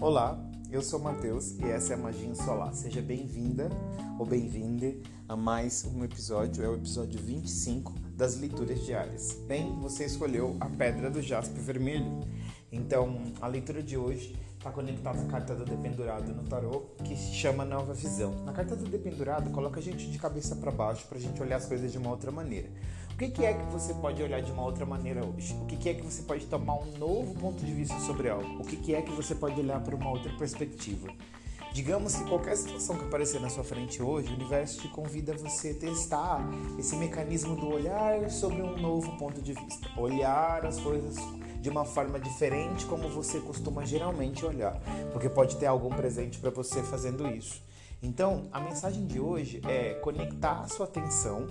Olá, eu sou Matheus e essa é a Magia Solar. Seja bem-vinda ou bem-vinde a mais um episódio, é o episódio 25 das leituras diárias. Bem, você escolheu a Pedra do Jaspe Vermelho. Então, a leitura de hoje está conectada à carta do Dependurado no tarô, que se chama Nova Visão. Na carta do Dependurado, coloca a gente de cabeça para baixo para a gente olhar as coisas de uma outra maneira. Que, que, é que você pode olhar de uma outra maneira hoje? O que, que é que você pode tomar um novo ponto de vista sobre algo? O que, que é que você pode olhar por uma outra perspectiva? Digamos que qualquer situação que aparecer na sua frente hoje, o universo te convida a você testar esse mecanismo do olhar sobre um novo ponto de vista. Olhar as coisas de uma forma diferente como você costuma geralmente olhar, porque pode ter algum presente para você fazendo isso. Então, a mensagem de hoje é conectar a sua atenção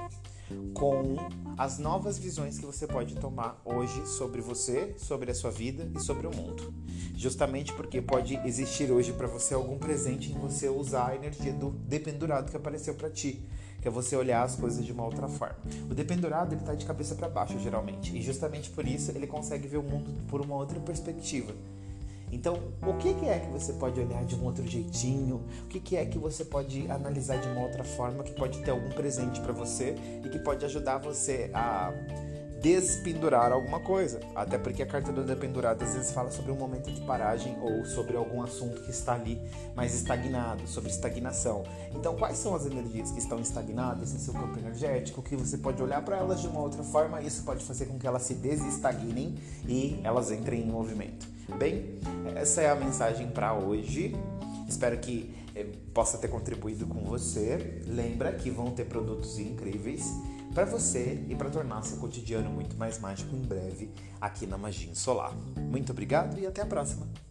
com as novas visões que você pode tomar hoje sobre você, sobre a sua vida e sobre o mundo. Justamente porque pode existir hoje para você algum presente em você usar a energia do dependurado que apareceu para ti que é você olhar as coisas de uma outra forma. O dependurado ele está de cabeça para baixo geralmente, e justamente por isso ele consegue ver o mundo por uma outra perspectiva. Então, o que, é que você pode olhar de um outro jeitinho? O que, é que você pode analisar de uma outra forma que pode ter algum presente para você e que pode ajudar você a despendurar alguma coisa. Até porque a carta do dependurado às vezes fala sobre um momento de paragem ou sobre algum assunto que está ali mais estagnado, sobre estagnação. Então, quais são as energias que estão estagnadas no seu campo energético que você pode olhar para elas de uma outra forma isso pode fazer com que elas se desestagnem e elas entrem em movimento. Bem, essa é a mensagem para hoje. Espero que eh, possa ter contribuído com você. Lembra que vão ter produtos incríveis para você e para tornar seu cotidiano muito mais mágico em breve aqui na Magia Solar. Muito obrigado e até a próxima!